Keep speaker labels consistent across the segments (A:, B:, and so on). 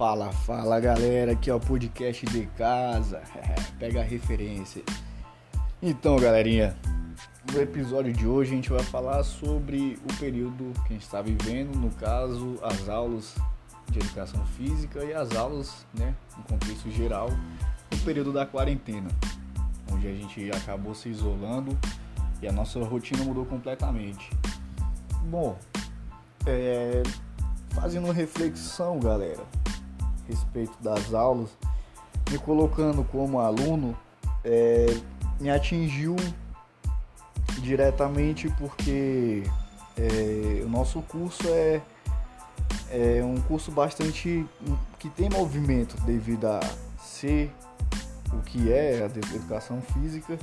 A: Fala, fala galera, aqui é o podcast de casa. Pega a referência. Então, galerinha, no episódio de hoje a gente vai falar sobre o período que a gente está vivendo, no caso, as aulas de educação física e as aulas, né, no contexto geral, no período da quarentena, onde a gente acabou se isolando e a nossa rotina mudou completamente. Bom, é, fazendo reflexão, galera, respeito das aulas, me colocando como aluno, é, me atingiu diretamente porque é, o nosso curso é, é um curso bastante que tem movimento devido a ser o que é a educação física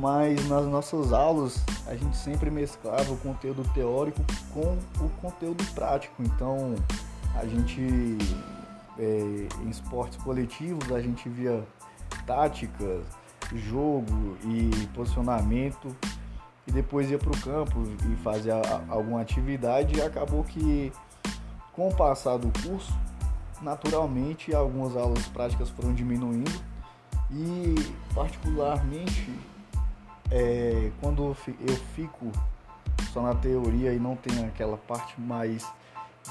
A: mas nas nossas aulas a gente sempre mesclava o conteúdo teórico com o conteúdo prático. Então a gente é, em esportes coletivos a gente via táticas, jogo e posicionamento e depois ia para o campo e fazia alguma atividade e acabou que com o passar do curso naturalmente algumas aulas práticas foram diminuindo e particularmente é, quando eu fico só na teoria e não tem aquela parte mais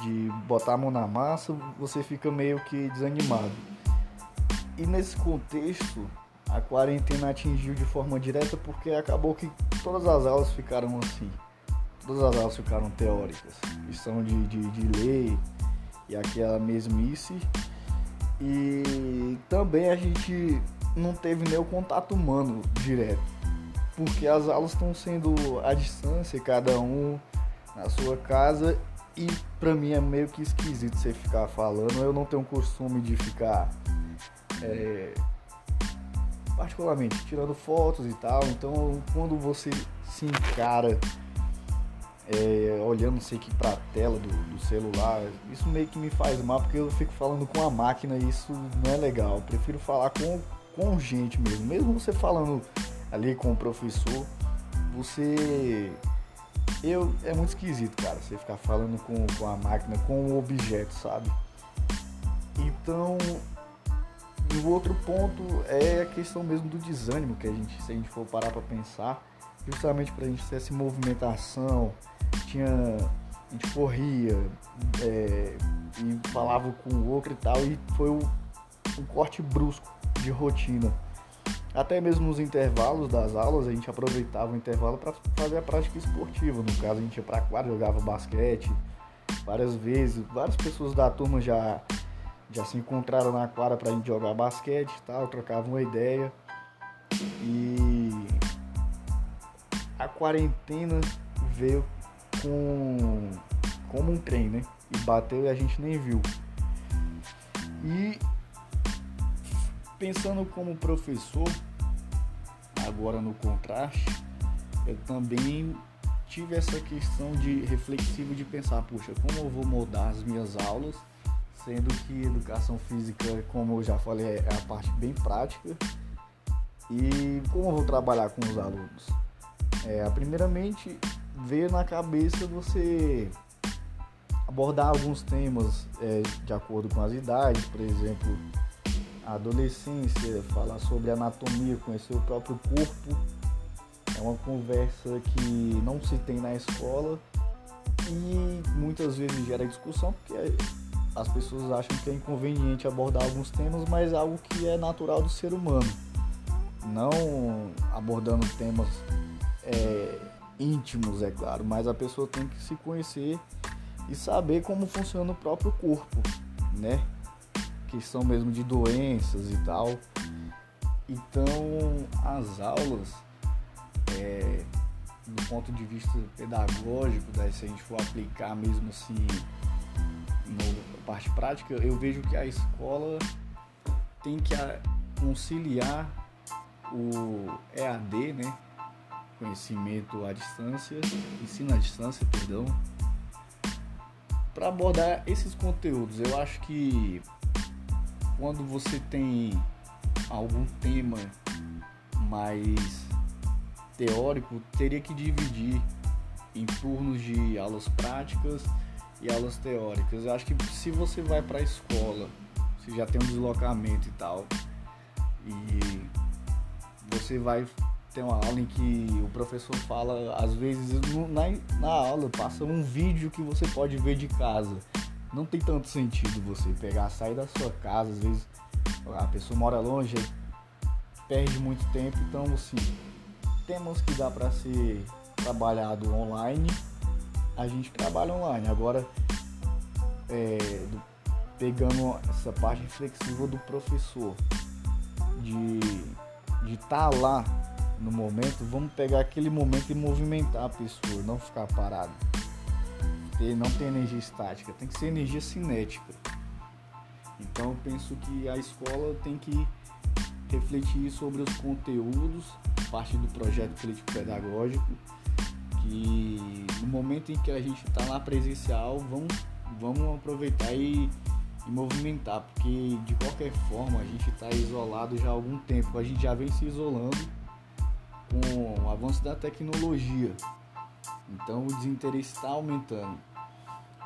A: de botar a mão na massa, você fica meio que desanimado. E nesse contexto, a quarentena atingiu de forma direta porque acabou que todas as aulas ficaram assim. Todas as aulas ficaram teóricas, questão de, de, de lei e aquela mesmice. E também a gente não teve nem o contato humano direto porque as aulas estão sendo à distância, cada um na sua casa e para mim é meio que esquisito você ficar falando. Eu não tenho costume de ficar é, particularmente tirando fotos e tal. Então quando você se encara é, olhando sei que pra tela do, do, celular, isso meio que me faz mal porque eu fico falando com a máquina e isso não é legal. Eu prefiro falar com, com gente mesmo. Mesmo você falando ali com o professor, você. Eu, é muito esquisito, cara, você ficar falando com, com a máquina, com o objeto, sabe? Então, e o outro ponto é a questão mesmo do desânimo, que a gente, se a gente for parar para pensar, justamente para a gente ter essa movimentação, tinha, a gente corria é, e falava com o outro e tal, e foi um, um corte brusco de rotina. Até mesmo nos intervalos das aulas, a gente aproveitava o intervalo para fazer a prática esportiva. No caso, a gente ia para quadra, jogava basquete várias vezes. Várias pessoas da turma já, já se encontraram na quadra para a gente jogar basquete e tal, trocavam uma ideia. E a quarentena veio com como um trem, né? E bateu e a gente nem viu. E pensando como professor, agora no contraste, eu também tive essa questão de reflexivo de pensar, puxa, como eu vou moldar as minhas aulas, sendo que educação física, como eu já falei, é a parte bem prática, e como eu vou trabalhar com os alunos. É, primeiramente, ver na cabeça você abordar alguns temas é, de acordo com as idades, por exemplo, a adolescência, falar sobre anatomia, conhecer o próprio corpo. É uma conversa que não se tem na escola e muitas vezes gera discussão porque as pessoas acham que é inconveniente abordar alguns temas, mas é algo que é natural do ser humano. Não abordando temas é, íntimos, é claro, mas a pessoa tem que se conhecer e saber como funciona o próprio corpo, né? Questão mesmo de doenças e tal. Então, as aulas, é, do ponto de vista pedagógico, daí, se a gente for aplicar mesmo assim na parte prática, eu vejo que a escola tem que conciliar o EAD, né? Conhecimento à distância, ensino à distância, perdão, para abordar esses conteúdos. Eu acho que quando você tem algum tema mais teórico, teria que dividir em turnos de aulas práticas e aulas teóricas. Eu acho que se você vai para a escola, você já tem um deslocamento e tal, e você vai ter uma aula em que o professor fala, às vezes na, na aula passa um vídeo que você pode ver de casa. Não tem tanto sentido você pegar, sair da sua casa, às vezes a pessoa mora longe, perde muito tempo, então assim, temos que dar para ser trabalhado online, a gente trabalha online. Agora, é, do, pegando essa parte flexível do professor, de estar tá lá no momento, vamos pegar aquele momento e movimentar a pessoa, não ficar parado. Ter, não tem energia estática, tem que ser energia cinética. Então eu penso que a escola tem que refletir sobre os conteúdos, parte do projeto político pedagógico, que no momento em que a gente está lá presencial, vamos, vamos aproveitar e, e, movimentar, porque de qualquer forma a gente está isolado já há algum tempo, a gente já vem se isolando com o avanço da tecnologia, então o desinteresse está aumentando.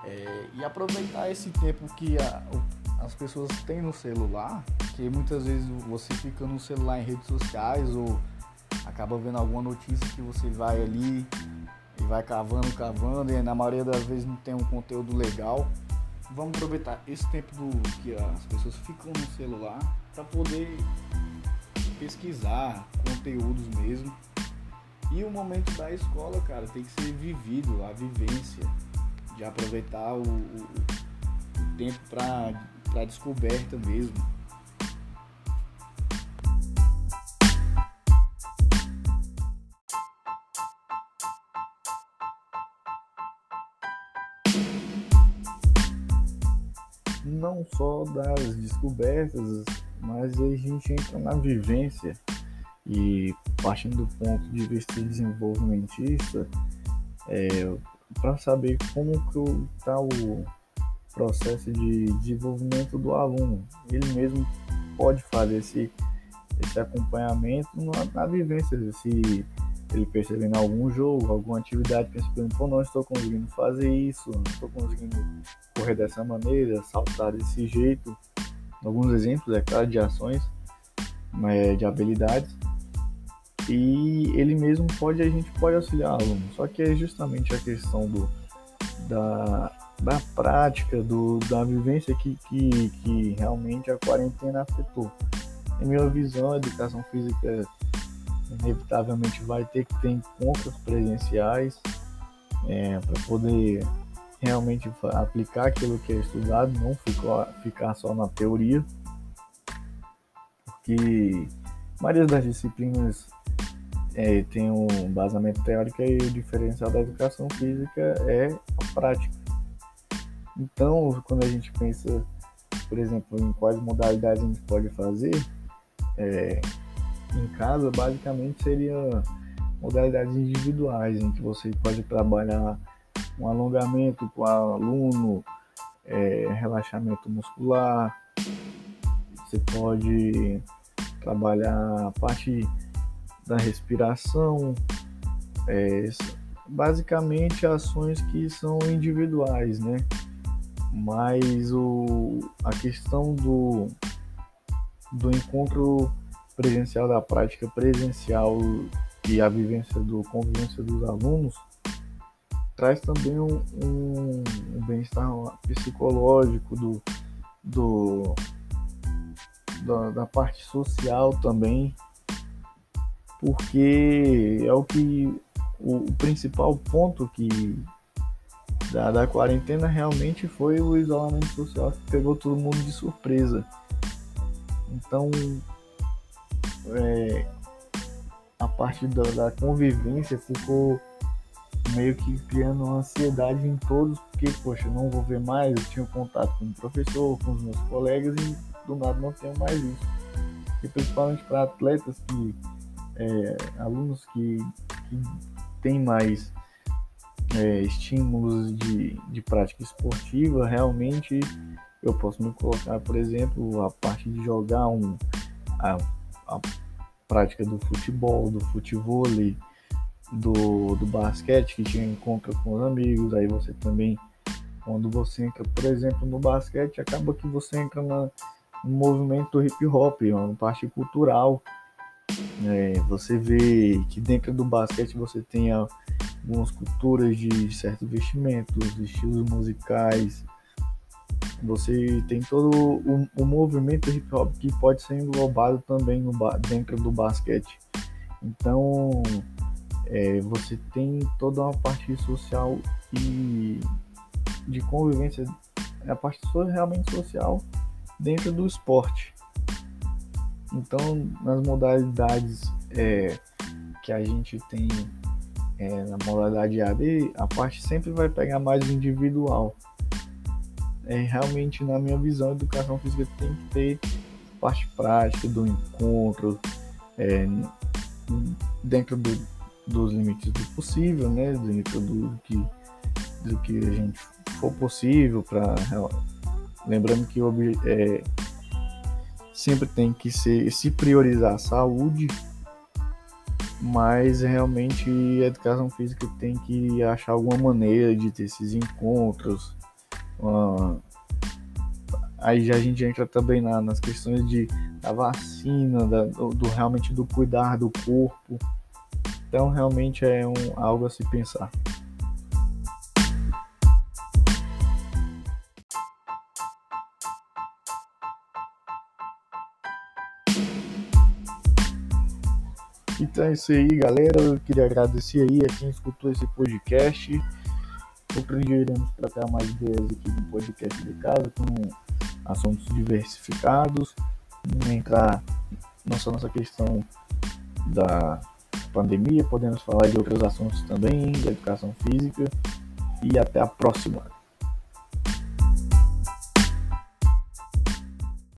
A: É, e aproveitar esse tempo que a, as pessoas têm no celular, que muitas vezes você fica no celular em redes sociais ou acaba vendo alguma notícia que você vai ali e vai cavando, cavando, e na maioria das vezes não tem um conteúdo legal. Vamos aproveitar esse tempo do que as pessoas ficam no celular para poder pesquisar conteúdos mesmo. E o momento da escola, cara, tem que ser vivido, a vivência, de aproveitar o, o, o tempo para descoberta mesmo. não só das descobertas, mas a gente entra na vivência e partindo do ponto de vista desenvolvimentista, é, para saber como que está o processo de desenvolvimento do aluno. Ele mesmo pode fazer esse, esse acompanhamento na, na vivência, se ele percebendo algum jogo, alguma atividade, percebendo, pô, não estou conseguindo fazer isso, não estou conseguindo correr dessa maneira, saltar desse jeito. Alguns exemplos, é claro, de ações, de habilidades. E ele mesmo pode, a gente pode auxiliar o aluno. Só que é justamente a questão do, da, da prática, do, da vivência que, que, que realmente a quarentena afetou. Em minha visão, a educação física inevitavelmente vai ter que ter encontros presenciais é, para poder realmente aplicar aquilo que é estudado, não ficar, ficar só na teoria, porque maioria das disciplinas é, tem um basamento teórico e o diferencial da educação física é a prática. Então, quando a gente pensa, por exemplo, em quais modalidades a gente pode fazer, é, em casa, basicamente seria modalidades individuais, em que você pode trabalhar um alongamento com o aluno, é, relaxamento muscular, você pode trabalhar a parte da respiração, é, basicamente ações que são individuais, né? Mas o, a questão do, do encontro presencial da prática presencial e a vivência do convivência dos alunos traz também um, um, um bem-estar psicológico do, do da, da, parte social também porque é o que o, o principal ponto que da, da quarentena realmente foi o isolamento social que pegou todo mundo de surpresa então é, a parte da, da, convivência ficou meio que criando uma ansiedade em todos, porque, poxa, não vou ver mais, eu tinha contato com o professor, com os meus colegas e do nada não tenho mais isso. E principalmente para atletas que, é, alunos que, que têm mais é, estímulos de, de prática esportiva, realmente eu posso me colocar, por exemplo, a parte de jogar um, a, a prática do futebol, do futebol, do, do basquete, que tinha encontro com os amigos, aí você também Quando você entra, por exemplo, no basquete, acaba que você entra na, no movimento hip hop, uma parte cultural. É, você vê que dentro do basquete você tem algumas culturas de certos vestimentos, estilos musicais. Você tem todo o, o movimento hip hop que pode ser englobado também no, dentro do basquete. Então, é, você tem toda uma parte social e de convivência, a parte realmente social dentro do esporte. Então, nas modalidades é, que a gente tem é, na modalidade AD, a parte sempre vai pegar mais individual. É, realmente, na minha visão, a educação física tem que ter parte prática do encontro, é, dentro do, dos limites do possível, né? Dentro do que, do que a gente for possível para lembrando que o é, sempre tem que ser se priorizar a saúde, mas realmente a educação física tem que achar alguma maneira de ter esses encontros. Uh, aí já a gente entra também na, nas questões de da vacina, da, do, do, realmente do cuidar do corpo. Então realmente é um, algo a se pensar. Então é isso aí, galera. Eu queria agradecer aí a quem escutou esse podcast. Outro dia iremos tratar mais ideias aqui no podcast de casa com assuntos diversificados. Vamos entrar nessa nossa questão da pandemia, podemos falar de outros assuntos também, da educação física. E até a próxima.